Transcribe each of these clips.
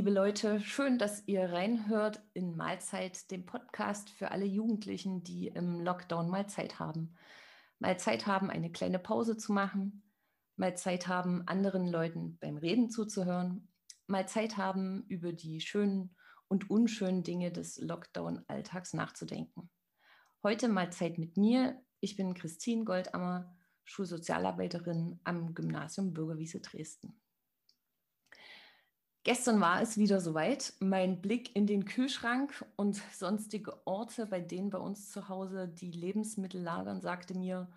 liebe Leute, schön, dass ihr reinhört in Mahlzeit, dem Podcast für alle Jugendlichen, die im Lockdown mal Zeit haben. Mal Zeit haben, eine kleine Pause zu machen, mal Zeit haben, anderen Leuten beim Reden zuzuhören, mal Zeit haben, über die schönen und unschönen Dinge des Lockdown-Alltags nachzudenken. Heute mal Zeit mit mir. Ich bin Christine Goldammer, Schulsozialarbeiterin am Gymnasium Bürgerwiese Dresden. Gestern war es wieder soweit. Mein Blick in den Kühlschrank und sonstige Orte, bei denen bei uns zu Hause die Lebensmittel lagern, sagte mir,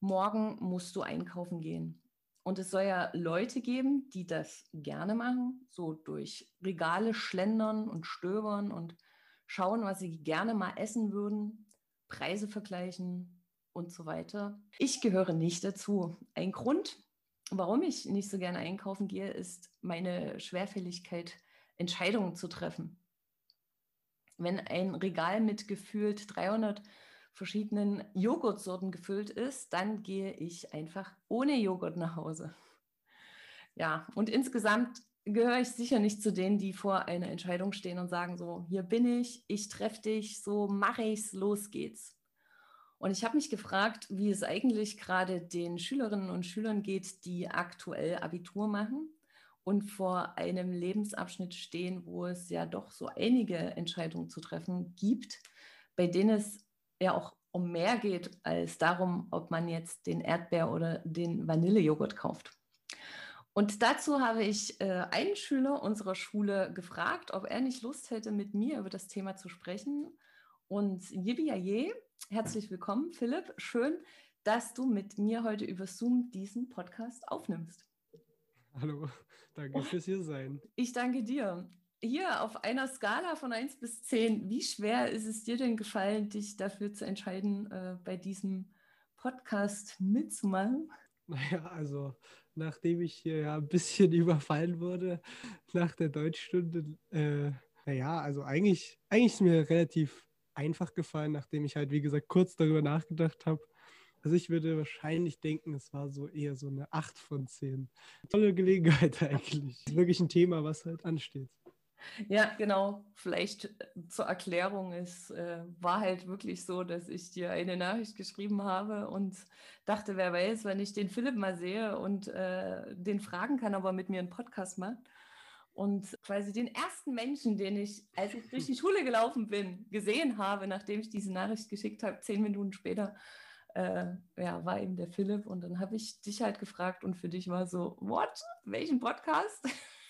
morgen musst du einkaufen gehen. Und es soll ja Leute geben, die das gerne machen, so durch Regale schlendern und stöbern und schauen, was sie gerne mal essen würden, Preise vergleichen und so weiter. Ich gehöre nicht dazu. Ein Grund, warum ich nicht so gerne einkaufen gehe, ist meine Schwerfälligkeit, Entscheidungen zu treffen. Wenn ein Regal mit gefühlt 300 verschiedenen Joghurtsorten gefüllt ist, dann gehe ich einfach ohne Joghurt nach Hause. Ja, und insgesamt gehöre ich sicher nicht zu denen, die vor einer Entscheidung stehen und sagen so, hier bin ich, ich treffe dich, so mache ich's, los geht's. Und ich habe mich gefragt, wie es eigentlich gerade den Schülerinnen und Schülern geht, die aktuell Abitur machen und vor einem Lebensabschnitt stehen, wo es ja doch so einige Entscheidungen zu treffen gibt, bei denen es ja auch um mehr geht als darum, ob man jetzt den Erdbeer oder den Vanillejoghurt kauft. Und dazu habe ich äh, einen Schüler unserer Schule gefragt, ob er nicht Lust hätte, mit mir über das Thema zu sprechen. Und Yibiaye, herzlich willkommen, Philipp. Schön, dass du mit mir heute über Zoom diesen Podcast aufnimmst. Hallo, danke fürs hier sein. Ich danke dir. Hier auf einer Skala von 1 bis 10, wie schwer ist es dir denn gefallen, dich dafür zu entscheiden, äh, bei diesem Podcast mitzumachen? Naja, also nachdem ich hier ja ein bisschen überfallen wurde nach der Deutschstunde, äh, naja, also eigentlich, eigentlich ist mir relativ einfach gefallen, nachdem ich halt, wie gesagt, kurz darüber nachgedacht habe. Also ich würde wahrscheinlich denken, es war so eher so eine 8 von 10. Tolle Gelegenheit eigentlich. Wirklich ein Thema, was halt ansteht. Ja, genau. Vielleicht äh, zur Erklärung. Es äh, war halt wirklich so, dass ich dir eine Nachricht geschrieben habe und dachte, wer weiß, wenn ich den Philipp mal sehe und äh, den fragen kann, ob er mit mir einen Podcast macht. Und quasi den ersten Menschen, den ich, als ich durch die Schule gelaufen bin, gesehen habe, nachdem ich diese Nachricht geschickt habe, zehn Minuten später, äh, ja, war eben der Philipp. Und dann habe ich dich halt gefragt und für dich war so, what? Welchen Podcast?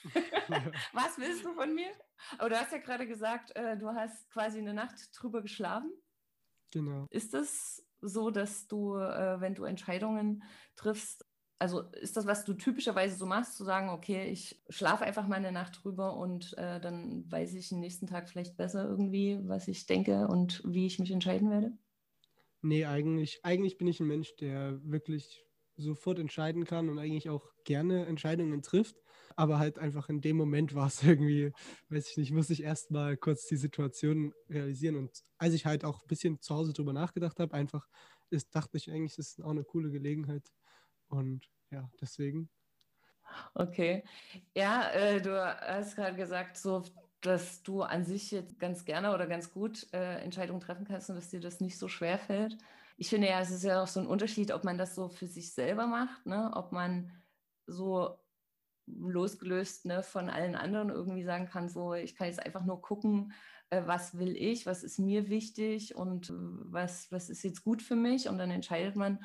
Was willst du von mir? Aber du hast ja gerade gesagt, äh, du hast quasi eine Nacht drüber geschlafen. Genau. Ist es so, dass du, äh, wenn du Entscheidungen triffst, also ist das, was du typischerweise so machst, zu sagen, okay, ich schlafe einfach mal eine Nacht drüber und äh, dann weiß ich den nächsten Tag vielleicht besser irgendwie, was ich denke und wie ich mich entscheiden werde? Nee, eigentlich, eigentlich bin ich ein Mensch, der wirklich sofort entscheiden kann und eigentlich auch gerne Entscheidungen trifft. Aber halt einfach in dem Moment war es irgendwie, weiß ich nicht, muss ich erst mal kurz die Situation realisieren. Und als ich halt auch ein bisschen zu Hause drüber nachgedacht habe, einfach ist, dachte ich eigentlich, das ist auch eine coole Gelegenheit, und ja, deswegen. Okay. Ja, äh, du hast gerade gesagt, so dass du an sich jetzt ganz gerne oder ganz gut äh, Entscheidungen treffen kannst und dass dir das nicht so schwer fällt. Ich finde ja, es ist ja auch so ein Unterschied, ob man das so für sich selber macht, ne? ob man so losgelöst ne, von allen anderen irgendwie sagen kann, so ich kann jetzt einfach nur gucken, äh, was will ich, was ist mir wichtig und äh, was, was ist jetzt gut für mich und dann entscheidet man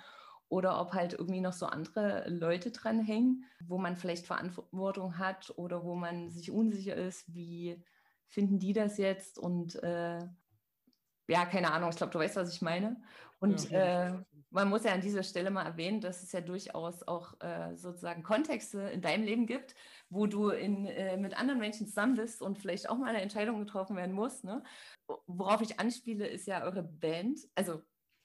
oder ob halt irgendwie noch so andere Leute dranhängen, wo man vielleicht Verantwortung hat oder wo man sich unsicher ist, wie finden die das jetzt und äh, ja, keine Ahnung, ich glaube, du weißt, was ich meine. Und ja, äh, man muss ja an dieser Stelle mal erwähnen, dass es ja durchaus auch äh, sozusagen Kontexte in deinem Leben gibt, wo du in, äh, mit anderen Menschen zusammen bist und vielleicht auch mal eine Entscheidung getroffen werden muss. Ne? Worauf ich anspiele, ist ja eure Band. Also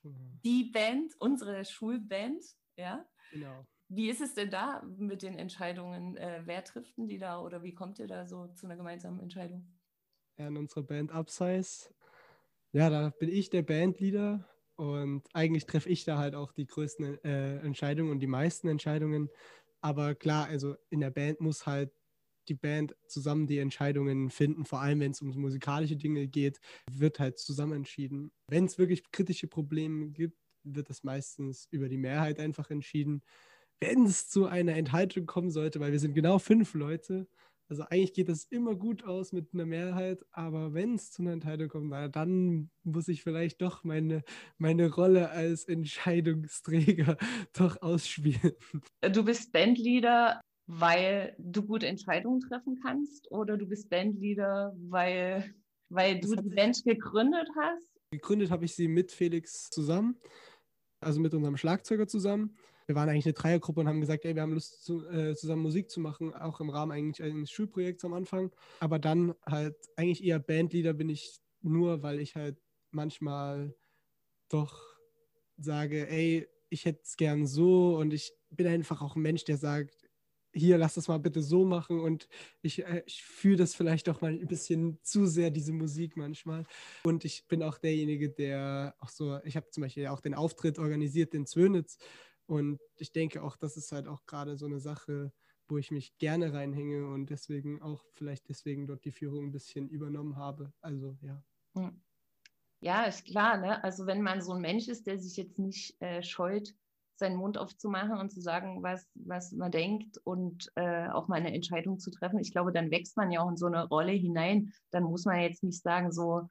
Mhm. die Band, unsere Schulband, ja. Genau. Wie ist es denn da mit den Entscheidungen? Äh, wer trifft denn die da oder wie kommt ihr da so zu einer gemeinsamen Entscheidung? Ja, in unserer Band Upsize. Ja, da bin ich der Bandleader und eigentlich treffe ich da halt auch die größten äh, Entscheidungen und die meisten Entscheidungen. Aber klar, also in der Band muss halt die Band zusammen die Entscheidungen finden, vor allem wenn es um musikalische Dinge geht, wird halt zusammen entschieden. Wenn es wirklich kritische Probleme gibt, wird das meistens über die Mehrheit einfach entschieden. Wenn es zu einer Enthaltung kommen sollte, weil wir sind genau fünf Leute, also eigentlich geht das immer gut aus mit einer Mehrheit, aber wenn es zu einer Entscheidung kommt, dann muss ich vielleicht doch meine, meine Rolle als Entscheidungsträger doch ausspielen. Du bist Bandleader, weil du gute Entscheidungen treffen kannst oder du bist Bandleader, weil, weil du die Band gegründet hast? Gegründet habe ich sie mit Felix zusammen, also mit unserem Schlagzeuger zusammen wir waren eigentlich eine Dreiergruppe und haben gesagt, ey, wir haben Lust, zu, äh, zusammen Musik zu machen, auch im Rahmen eigentlich eines Schulprojekts am Anfang. Aber dann halt eigentlich eher Bandleader bin ich nur, weil ich halt manchmal doch sage, ey, ich hätte es gern so und ich bin einfach auch ein Mensch, der sagt, hier, lass das mal bitte so machen und ich, äh, ich fühle das vielleicht auch mal ein bisschen zu sehr, diese Musik manchmal. Und ich bin auch derjenige, der auch so, ich habe zum Beispiel auch den Auftritt organisiert, den Zwönitz und ich denke auch, das ist halt auch gerade so eine Sache, wo ich mich gerne reinhänge und deswegen auch vielleicht deswegen dort die Führung ein bisschen übernommen habe. Also ja. Hm. Ja, ist klar. Ne? Also wenn man so ein Mensch ist, der sich jetzt nicht äh, scheut, seinen Mund aufzumachen und zu sagen, was, was man denkt und äh, auch mal eine Entscheidung zu treffen, ich glaube, dann wächst man ja auch in so eine Rolle hinein. Dann muss man jetzt nicht sagen, so,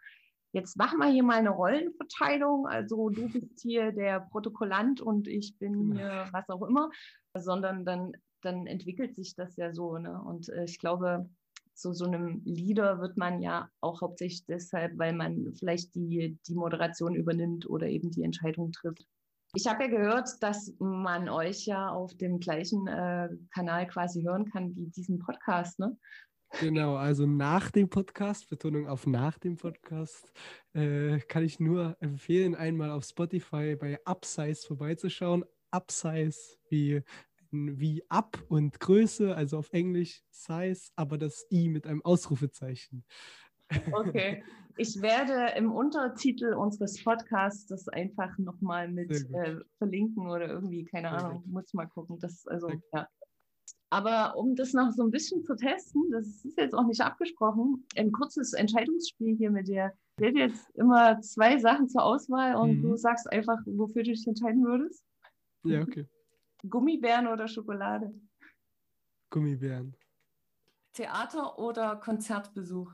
jetzt machen wir hier mal eine Rollenverteilung. Also du bist hier der Protokollant und ich bin genau. hier was auch immer, sondern dann, dann entwickelt sich das ja so. Ne? Und äh, ich glaube, zu so einem Leader wird man ja auch hauptsächlich deshalb, weil man vielleicht die, die Moderation übernimmt oder eben die Entscheidung trifft. Ich habe ja gehört, dass man euch ja auf dem gleichen äh, Kanal quasi hören kann wie diesen Podcast. Ne? Genau, also nach dem Podcast, Betonung auf nach dem Podcast, äh, kann ich nur empfehlen, einmal auf Spotify bei Upsize vorbeizuschauen. Upsize wie, wie Up und Größe, also auf Englisch Size, aber das I mit einem Ausrufezeichen. Okay, ich werde im Untertitel unseres Podcasts das einfach nochmal mit äh, verlinken oder irgendwie, keine Sehr Ahnung, gut. muss mal gucken. Das, also, ja. Aber um das noch so ein bisschen zu testen, das ist jetzt auch nicht abgesprochen, ein kurzes Entscheidungsspiel hier mit dir. Ich werde jetzt immer zwei Sachen zur Auswahl und mhm. du sagst einfach, wofür du dich entscheiden würdest. Ja, okay. Gummibären oder Schokolade? Gummibären. Theater oder Konzertbesuch?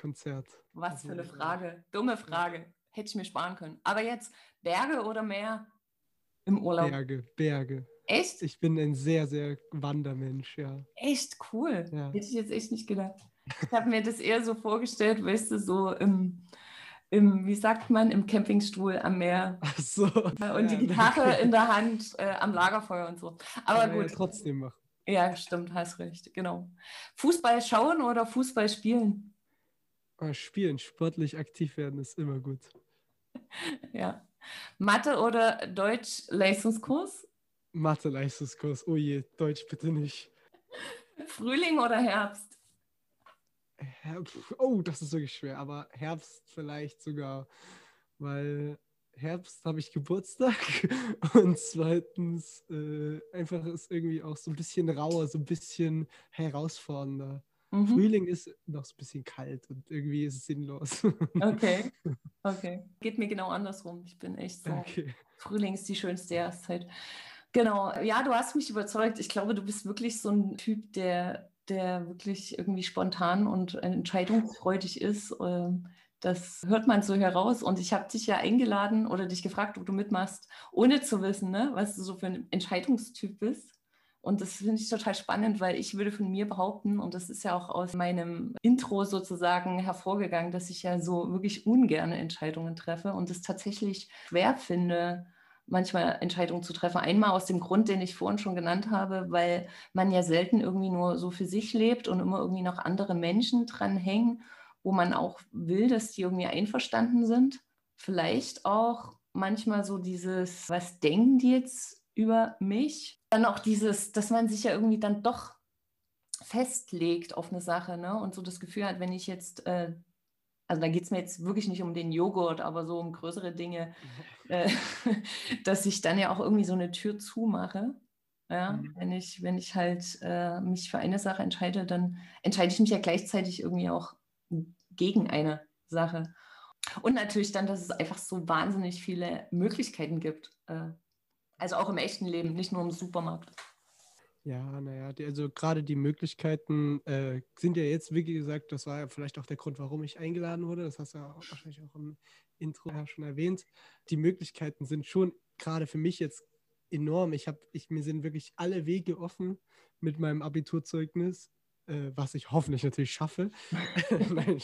Konzert. Was also, für eine Frage. Dumme Frage. Hätte ich mir sparen können. Aber jetzt Berge oder Meer im Urlaub? Berge, Berge. Echt? Ich bin ein sehr, sehr Wandermensch, ja. Echt cool. Ja. Hätte ich jetzt echt nicht gedacht. Ich habe mir das eher so vorgestellt, weißt du, so im, im, wie sagt man, im Campingstuhl am Meer. Ach so. Und ja, die Gitarre okay. in der Hand äh, am Lagerfeuer und so. Aber Kann gut. Ja trotzdem machen. Ja, stimmt, hast recht, genau. Fußball schauen oder Fußball spielen? Ah, spielen, sportlich aktiv werden ist immer gut. ja. Mathe oder Deutsch-Leistungskurs? Mathe-Leistungskurs. Oh je, Deutsch bitte nicht. Frühling oder Herbst? Herbst? Oh, das ist wirklich schwer. Aber Herbst vielleicht sogar, weil Herbst habe ich Geburtstag und zweitens äh, einfach ist irgendwie auch so ein bisschen rauer, so ein bisschen herausfordernder. Mhm. Frühling ist noch so ein bisschen kalt und irgendwie ist es sinnlos. Okay, okay. Geht mir genau andersrum. Ich bin echt so. Okay. Frühling ist die schönste Jahreszeit. Genau, ja, du hast mich überzeugt. Ich glaube, du bist wirklich so ein Typ, der, der wirklich irgendwie spontan und entscheidungsfreudig ist. Ähm, das hört man so heraus. Und ich habe dich ja eingeladen oder dich gefragt, ob du mitmachst, ohne zu wissen, ne, was du so für ein Entscheidungstyp bist. Und das finde ich total spannend, weil ich würde von mir behaupten, und das ist ja auch aus meinem Intro sozusagen hervorgegangen, dass ich ja so wirklich ungerne Entscheidungen treffe und es tatsächlich schwer finde, manchmal Entscheidungen zu treffen. Einmal aus dem Grund, den ich vorhin schon genannt habe, weil man ja selten irgendwie nur so für sich lebt und immer irgendwie noch andere Menschen dran hängen, wo man auch will, dass die irgendwie einverstanden sind. Vielleicht auch manchmal so dieses, was denken die jetzt über mich? Dann auch dieses, dass man sich ja irgendwie dann doch festlegt auf eine Sache ne? und so das Gefühl hat, wenn ich jetzt äh, also da geht es mir jetzt wirklich nicht um den Joghurt, aber so um größere Dinge, äh, dass ich dann ja auch irgendwie so eine Tür zumache. Ja, mhm. wenn ich, wenn ich halt äh, mich für eine Sache entscheide, dann entscheide ich mich ja gleichzeitig irgendwie auch gegen eine Sache. Und natürlich dann, dass es einfach so wahnsinnig viele Möglichkeiten gibt. Also auch im echten Leben, nicht nur im Supermarkt. Ja, naja, also gerade die Möglichkeiten äh, sind ja jetzt, wie gesagt, das war ja vielleicht auch der Grund, warum ich eingeladen wurde. Das hast du ja auch, wahrscheinlich auch im Intro schon erwähnt. Die Möglichkeiten sind schon gerade für mich jetzt enorm. Ich habe, ich, mir sind wirklich alle Wege offen mit meinem Abiturzeugnis, äh, was ich hoffentlich natürlich schaffe. Nein,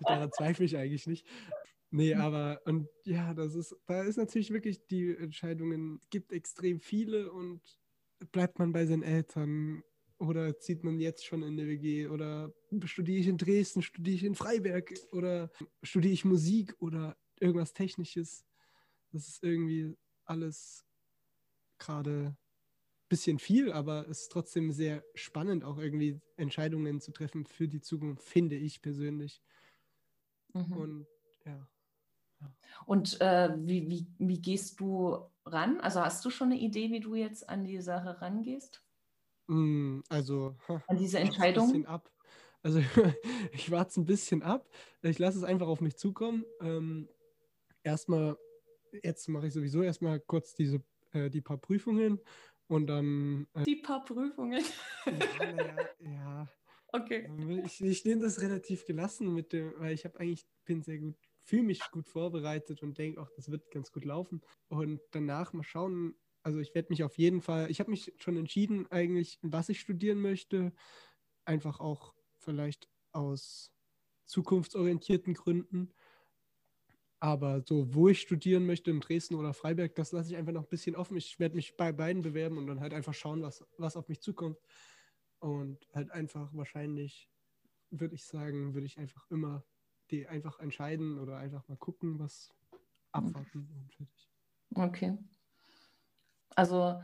daran zweifle ich eigentlich nicht. Nee, aber und ja, das ist, da ist natürlich wirklich die Entscheidungen, gibt extrem viele und bleibt man bei seinen Eltern oder zieht man jetzt schon in eine WG oder studiere ich in Dresden, studiere ich in Freiberg oder studiere ich Musik oder irgendwas Technisches. Das ist irgendwie alles gerade ein bisschen viel, aber es ist trotzdem sehr spannend, auch irgendwie Entscheidungen zu treffen für die Zukunft, finde ich persönlich. Mhm. Und ja. Und äh, wie, wie, wie gehst du ran? Also hast du schon eine Idee, wie du jetzt an die Sache rangehst? Mm, also an diese Entscheidung? ab. Also ich warte ein bisschen ab. Ich lasse es einfach auf mich zukommen. Ähm, erstmal, jetzt mache ich sowieso erstmal kurz diese, äh, die paar Prüfungen und dann. Äh, die paar Prüfungen. ja, naja, ja. Okay. Ich, ich nehme das relativ gelassen mit dem, weil ich habe eigentlich, bin sehr gut fühle mich gut vorbereitet und denke auch, das wird ganz gut laufen. Und danach mal schauen, also ich werde mich auf jeden Fall, ich habe mich schon entschieden eigentlich, was ich studieren möchte. Einfach auch vielleicht aus zukunftsorientierten Gründen. Aber so, wo ich studieren möchte, in Dresden oder Freiberg, das lasse ich einfach noch ein bisschen offen. Ich werde mich bei beiden bewerben und dann halt einfach schauen, was, was auf mich zukommt. Und halt einfach wahrscheinlich, würde ich sagen, würde ich einfach immer die einfach entscheiden oder einfach mal gucken, was abwarten und fertig. Okay. Also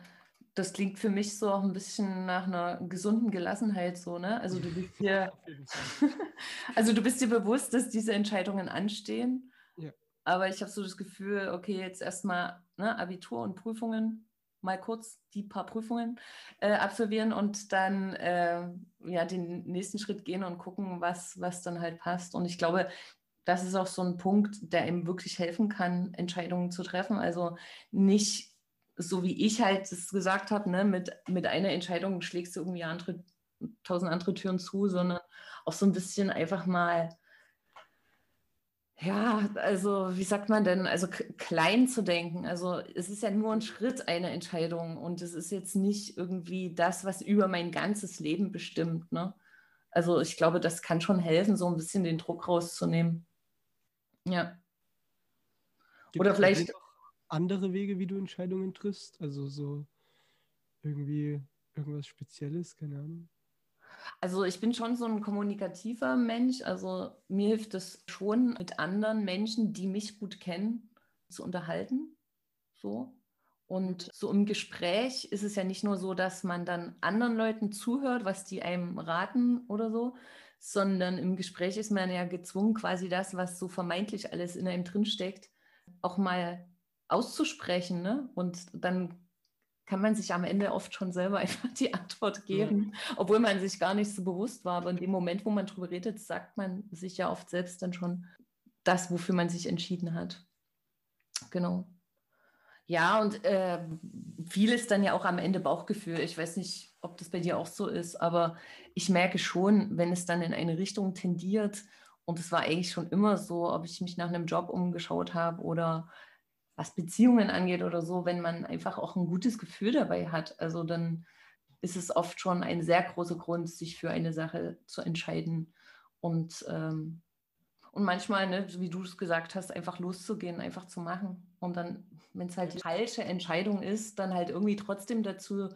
das klingt für mich so auch ein bisschen nach einer gesunden Gelassenheit so, ne? Also du bist dir, also du bist dir bewusst, dass diese Entscheidungen anstehen. Ja. Aber ich habe so das Gefühl, okay, jetzt erstmal ne, Abitur und Prüfungen, mal kurz die paar Prüfungen äh, absolvieren und dann äh, ja den nächsten Schritt gehen und gucken, was, was dann halt passt. Und ich glaube, das ist auch so ein Punkt, der ihm wirklich helfen kann, Entscheidungen zu treffen. Also nicht so wie ich halt es gesagt habe, ne, mit, mit einer Entscheidung schlägst du irgendwie andere, tausend andere Türen zu, sondern auch so ein bisschen einfach mal ja, also wie sagt man denn, also klein zu denken. Also es ist ja nur ein Schritt, eine Entscheidung und es ist jetzt nicht irgendwie das, was über mein ganzes Leben bestimmt. Ne? Also ich glaube, das kann schon helfen, so ein bisschen den Druck rauszunehmen. Ja. Gibt Oder vielleicht andere Wege, wie du Entscheidungen triffst? Also so irgendwie irgendwas Spezielles, keine Ahnung. Also ich bin schon so ein kommunikativer Mensch. Also mir hilft es schon, mit anderen Menschen, die mich gut kennen, zu unterhalten. So. Und so im Gespräch ist es ja nicht nur so, dass man dann anderen Leuten zuhört, was die einem raten oder so, sondern im Gespräch ist man ja gezwungen, quasi das, was so vermeintlich alles in einem drinsteckt, auch mal auszusprechen. Ne? Und dann kann man sich am Ende oft schon selber einfach die Antwort geben, ja. obwohl man sich gar nicht so bewusst war. Aber in dem Moment, wo man drüber redet, sagt man sich ja oft selbst dann schon das, wofür man sich entschieden hat. Genau. Ja, und äh, viel ist dann ja auch am Ende Bauchgefühl. Ich weiß nicht, ob das bei dir auch so ist, aber ich merke schon, wenn es dann in eine Richtung tendiert, und es war eigentlich schon immer so, ob ich mich nach einem Job umgeschaut habe oder was Beziehungen angeht oder so, wenn man einfach auch ein gutes Gefühl dabei hat. Also dann ist es oft schon ein sehr großer Grund, sich für eine Sache zu entscheiden. Und, ähm, und manchmal, ne, wie du es gesagt hast, einfach loszugehen, einfach zu machen. Und dann, wenn es halt die falsche Entscheidung ist, dann halt irgendwie trotzdem dazu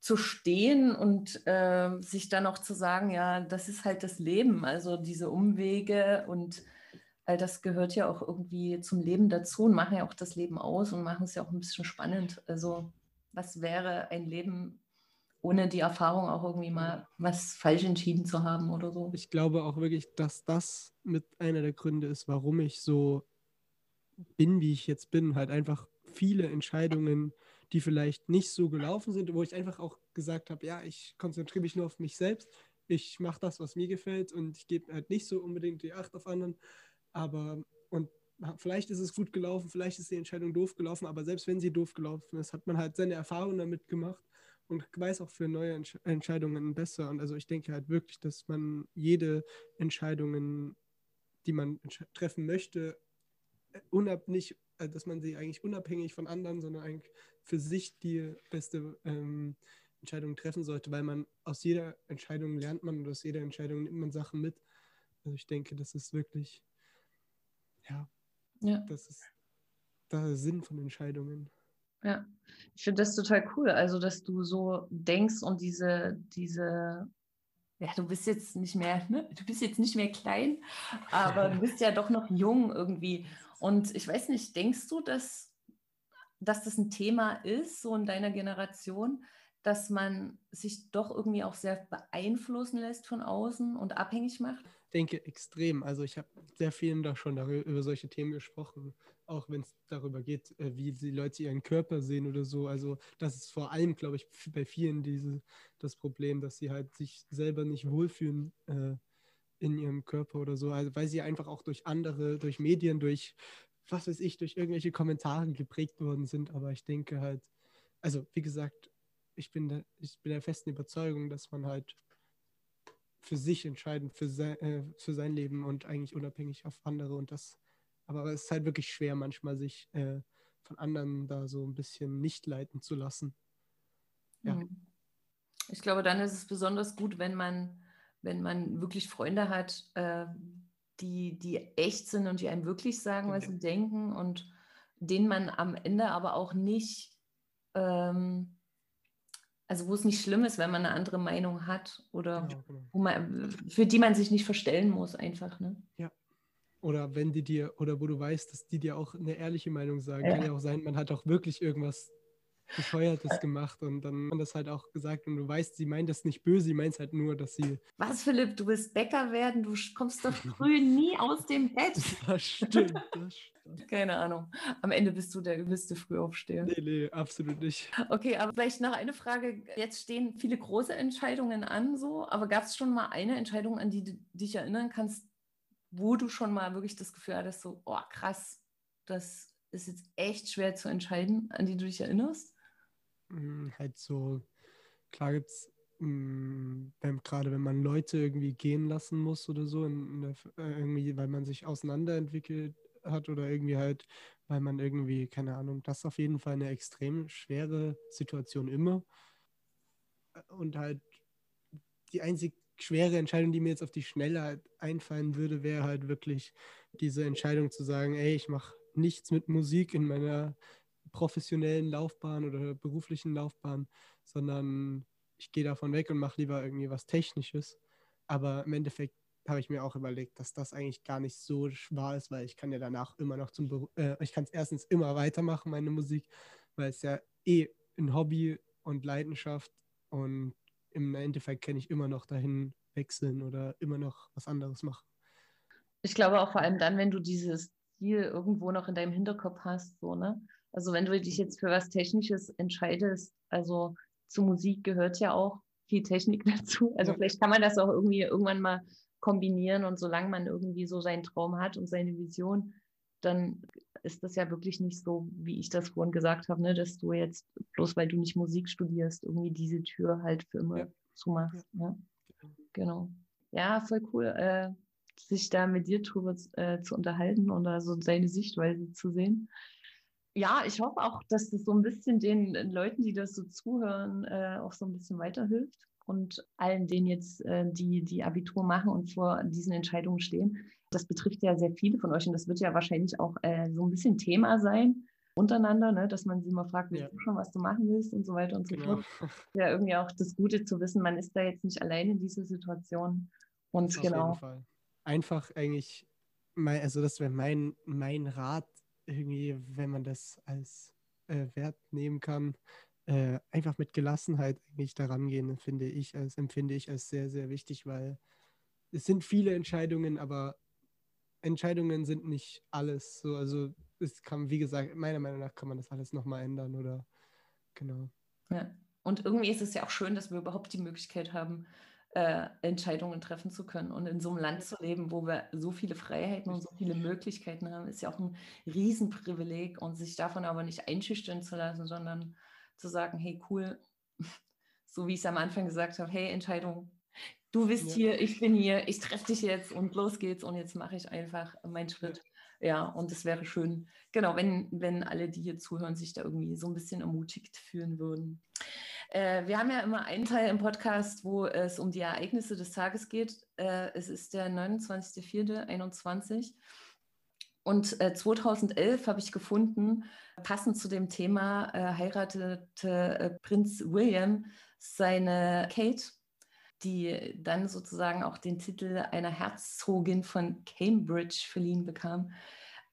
zu stehen und äh, sich dann auch zu sagen, ja, das ist halt das Leben, also diese Umwege und weil das gehört ja auch irgendwie zum Leben dazu und machen ja auch das Leben aus und machen es ja auch ein bisschen spannend. Also was wäre ein Leben ohne die Erfahrung auch irgendwie mal was falsch entschieden zu haben oder so? Ich glaube auch wirklich, dass das mit einer der Gründe ist, warum ich so bin, wie ich jetzt bin. Halt einfach viele Entscheidungen die vielleicht nicht so gelaufen sind, wo ich einfach auch gesagt habe, ja, ich konzentriere mich nur auf mich selbst, ich mache das, was mir gefällt und ich gebe halt nicht so unbedingt die Acht auf anderen, aber und vielleicht ist es gut gelaufen, vielleicht ist die Entscheidung doof gelaufen, aber selbst wenn sie doof gelaufen ist, hat man halt seine Erfahrung damit gemacht und weiß auch für neue Entsch Entscheidungen besser. Und also ich denke halt wirklich, dass man jede Entscheidung, die man treffen möchte, äh, unab nicht, äh, dass man sie eigentlich unabhängig von anderen, sondern eigentlich für sich die beste ähm, Entscheidung treffen sollte, weil man aus jeder Entscheidung lernt man und aus jeder Entscheidung nimmt man Sachen mit. Also ich denke, das ist wirklich, ja, ja. das ist der Sinn von Entscheidungen. Ja, ich finde das total cool. Also, dass du so denkst und diese, diese, ja, du bist jetzt nicht mehr, ne? du bist jetzt nicht mehr klein, aber du bist ja doch noch jung irgendwie. Und ich weiß nicht, denkst du, dass, dass das ein Thema ist, so in deiner Generation, dass man sich doch irgendwie auch sehr beeinflussen lässt von außen und abhängig macht? Denke extrem. Also ich habe sehr vielen da schon darüber, über solche Themen gesprochen auch wenn es darüber geht, äh, wie die Leute ihren Körper sehen oder so. Also das ist vor allem, glaube ich, bei vielen diese, das Problem, dass sie halt sich selber nicht wohlfühlen äh, in ihrem Körper oder so, also weil sie einfach auch durch andere, durch Medien, durch was weiß ich, durch irgendwelche Kommentare geprägt worden sind. Aber ich denke halt, also wie gesagt, ich bin der, ich bin der festen Überzeugung, dass man halt für sich entscheiden, für sein, äh, für sein Leben und eigentlich unabhängig auf andere und das aber es ist halt wirklich schwer, manchmal sich äh, von anderen da so ein bisschen nicht leiten zu lassen. Ja. Mhm. Ich glaube, dann ist es besonders gut, wenn man, wenn man wirklich Freunde hat, äh, die, die echt sind und die einem wirklich sagen, was sie denken und denen man am Ende aber auch nicht, ähm, also wo es nicht schlimm ist, wenn man eine andere Meinung hat oder genau, genau. Wo man, für die man sich nicht verstellen muss, einfach. Ne? Ja, oder wenn die dir, oder wo du weißt, dass die dir auch eine ehrliche Meinung sagen. Ja. Kann ja auch sein, man hat auch wirklich irgendwas Bescheuertes gemacht und dann hat das halt auch gesagt und du weißt, sie meint das nicht böse, sie meint es halt nur, dass sie. Was, Philipp, du willst Bäcker werden, du kommst doch früh nie aus dem Bett. Das stimmt, das stimmt. Keine Ahnung. Am Ende bist du der übelste Frühaufsteher. Nee, nee, absolut nicht. Okay, aber vielleicht noch eine Frage. Jetzt stehen viele große Entscheidungen an, so, aber gab es schon mal eine Entscheidung, an die du dich erinnern kannst, wo du schon mal wirklich das Gefühl hattest, so, oh krass, das ist jetzt echt schwer zu entscheiden, an die du dich erinnerst? Mm, halt so, klar gibt es, mm, gerade wenn man Leute irgendwie gehen lassen muss oder so, in, in der, äh, irgendwie, weil man sich auseinanderentwickelt hat oder irgendwie halt, weil man irgendwie, keine Ahnung, das ist auf jeden Fall eine extrem schwere Situation immer. Und halt die einzig schwere Entscheidung, die mir jetzt auf die Schnelle halt einfallen würde, wäre halt wirklich diese Entscheidung zu sagen, ey, ich mache nichts mit Musik in meiner professionellen Laufbahn oder beruflichen Laufbahn, sondern ich gehe davon weg und mache lieber irgendwie was Technisches. Aber im Endeffekt habe ich mir auch überlegt, dass das eigentlich gar nicht so wahr ist, weil ich kann ja danach immer noch zum Beruf, äh, ich kann es erstens immer weitermachen, meine Musik, weil es ja eh ein Hobby und Leidenschaft und im Endeffekt kann ich immer noch dahin wechseln oder immer noch was anderes machen. Ich glaube auch vor allem dann, wenn du dieses Ziel irgendwo noch in deinem Hinterkopf hast, so, ne? Also wenn du dich jetzt für was Technisches entscheidest, also zu Musik gehört ja auch viel Technik dazu. Also ja. vielleicht kann man das auch irgendwie irgendwann mal kombinieren und solange man irgendwie so seinen Traum hat und seine Vision, dann ist das ja wirklich nicht so, wie ich das vorhin gesagt habe, ne, dass du jetzt, bloß weil du nicht Musik studierst, irgendwie diese Tür halt für immer ja. zumachst. Ja. Genau. Ja, voll cool, äh, sich da mit dir drüber äh, zu unterhalten und da so seine Sichtweise zu sehen. Ja, ich hoffe auch, dass das so ein bisschen den Leuten, die das so zuhören, äh, auch so ein bisschen weiterhilft und allen, denen jetzt äh, die, die Abitur machen und vor diesen Entscheidungen stehen, das betrifft ja sehr viele von euch und das wird ja wahrscheinlich auch äh, so ein bisschen Thema sein untereinander, ne? dass man sie mal fragt, willst ja. du schon, was du machen willst und so weiter und so genau. fort. Ja, irgendwie auch das Gute zu wissen, man ist da jetzt nicht allein in dieser Situation. Und das genau. Einfach eigentlich, mein, also das wäre mein, mein Rat, irgendwie, wenn man das als äh, Wert nehmen kann, äh, einfach mit Gelassenheit eigentlich daran gehen, finde ich, als empfinde ich als sehr, sehr wichtig, weil es sind viele Entscheidungen, aber Entscheidungen sind nicht alles. So, also es kann, wie gesagt, meiner Meinung nach kann man das alles nochmal ändern oder Genau. Ja. Und irgendwie ist es ja auch schön, dass wir überhaupt die Möglichkeit haben, äh, Entscheidungen treffen zu können. Und in so einem Land zu leben, wo wir so viele Freiheiten und so viele Möglichkeiten haben, ist ja auch ein Riesenprivileg und sich davon aber nicht einschüchtern zu lassen, sondern zu sagen, hey, cool, so wie ich es am Anfang gesagt habe, hey, Entscheidung, du bist ja. hier, ich bin hier, ich treffe dich jetzt und los geht's und jetzt mache ich einfach meinen Schritt. Ja, und es wäre schön, genau, wenn, wenn alle, die hier zuhören, sich da irgendwie so ein bisschen ermutigt fühlen würden. Äh, wir haben ja immer einen Teil im Podcast, wo es um die Ereignisse des Tages geht. Äh, es ist der 29.04.21. Und äh, 2011 habe ich gefunden, passend zu dem Thema, äh, heiratete äh, Prinz William seine Kate, die dann sozusagen auch den Titel einer Herzogin von Cambridge verliehen bekam.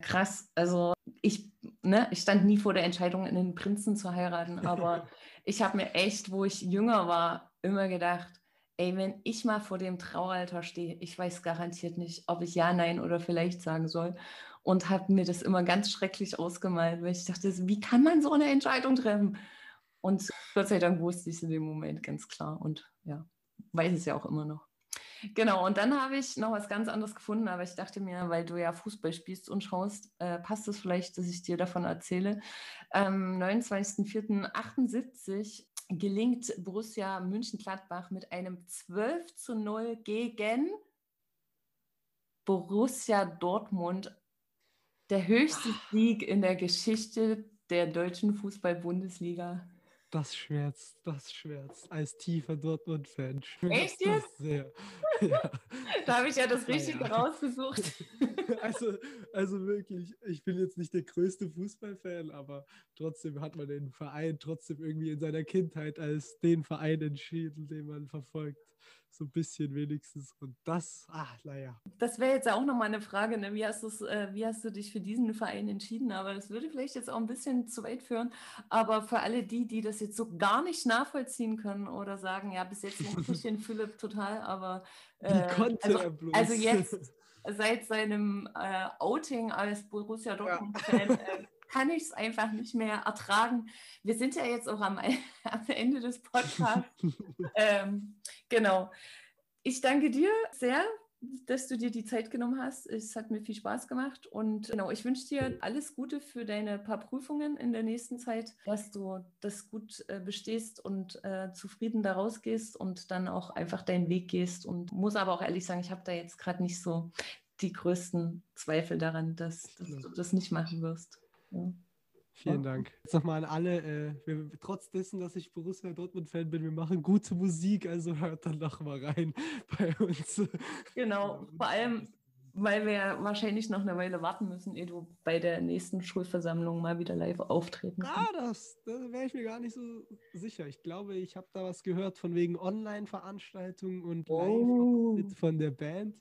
Krass, also ich, ne, ich stand nie vor der Entscheidung, einen Prinzen zu heiraten, aber ich habe mir echt, wo ich jünger war, immer gedacht, ey, wenn ich mal vor dem Traualter stehe, ich weiß garantiert nicht, ob ich ja, nein oder vielleicht sagen soll. Und habe mir das immer ganz schrecklich ausgemalt, weil ich dachte, wie kann man so eine Entscheidung treffen? Und Gott sei Dank wusste ich es in dem Moment ganz klar und ja, weiß es ja auch immer noch. Genau, und dann habe ich noch was ganz anderes gefunden, aber ich dachte mir, weil du ja Fußball spielst und schaust, äh, passt es vielleicht, dass ich dir davon erzähle. Am 29.04.78 gelingt Borussia München-Gladbach mit einem 12 zu 0 gegen Borussia Dortmund der höchste Ach. Sieg in der Geschichte der deutschen Fußball-Bundesliga. Das schmerzt, das schmerzt. Als tiefer Dortmund-Fan schmerzt Echt das sehr. ja. Da habe ich ja das Richtige ja. rausgesucht. also, also wirklich, ich bin jetzt nicht der größte Fußballfan, aber trotzdem hat man den Verein trotzdem irgendwie in seiner Kindheit als den Verein entschieden, den man verfolgt so ein bisschen wenigstens. Und das, ach, naja. Das wäre jetzt auch nochmal eine Frage, ne? wie, hast äh, wie hast du dich für diesen Verein entschieden? Aber das würde vielleicht jetzt auch ein bisschen zu weit führen. Aber für alle die, die das jetzt so gar nicht nachvollziehen können oder sagen, ja, bis jetzt noch ich den Philipp total, aber äh, wie konnte also, er bloß? also jetzt seit seinem äh, Outing als Borussia Dortmund-Fan ja. kann ich es einfach nicht mehr ertragen. Wir sind ja jetzt auch am, am Ende des Podcasts. ähm, genau. Ich danke dir sehr, dass du dir die Zeit genommen hast. Es hat mir viel Spaß gemacht und genau, ich wünsche dir alles Gute für deine paar Prüfungen in der nächsten Zeit, dass du das gut äh, bestehst und äh, zufrieden daraus gehst und dann auch einfach deinen Weg gehst und muss aber auch ehrlich sagen, ich habe da jetzt gerade nicht so die größten Zweifel daran, dass, dass du das nicht machen wirst. Vielen Dank. Jetzt nochmal an alle, äh, wir, trotz dessen, dass ich Borussia Dortmund-Fan bin, wir machen gute Musik, also hört dann noch mal rein bei uns. Genau, vor allem, weil wir wahrscheinlich noch eine Weile warten müssen, ehe du bei der nächsten Schulversammlung mal wieder live auftreten kannst. Ah, das, das wäre ich mir gar nicht so sicher. Ich glaube, ich habe da was gehört von wegen Online-Veranstaltungen und oh. live von der Band.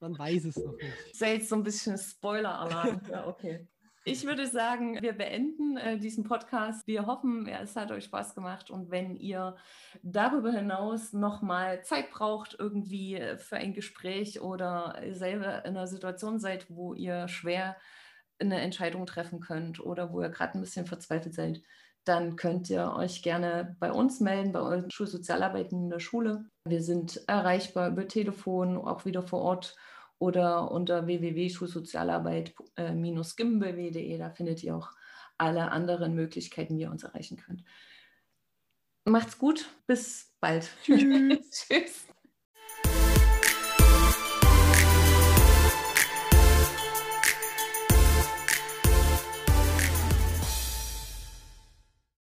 Man weiß es noch nicht. Sei jetzt so ein bisschen Spoiler-Alarm. ja, okay. Ich würde sagen, wir beenden äh, diesen Podcast. Wir hoffen, es hat euch Spaß gemacht und wenn ihr darüber hinaus nochmal Zeit braucht, irgendwie äh, für ein Gespräch oder selber in einer Situation seid, wo ihr schwer eine Entscheidung treffen könnt oder wo ihr gerade ein bisschen verzweifelt seid, dann könnt ihr euch gerne bei uns melden, bei euren Schulsozialarbeiten in der Schule. Wir sind erreichbar über Telefon, auch wieder vor Ort oder unter www.schulsozialarbeit-gimbel.de. Da findet ihr auch alle anderen Möglichkeiten, wie ihr uns erreichen könnt. Macht's gut, bis bald. Tschüss. Tschüss.